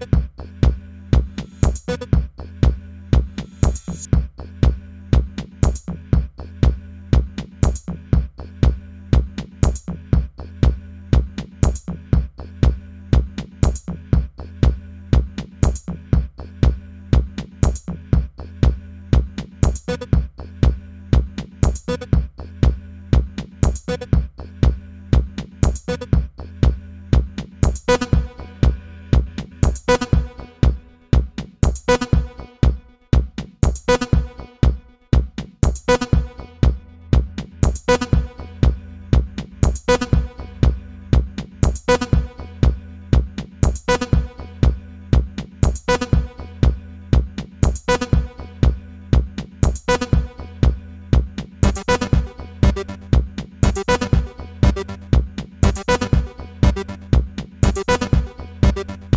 you you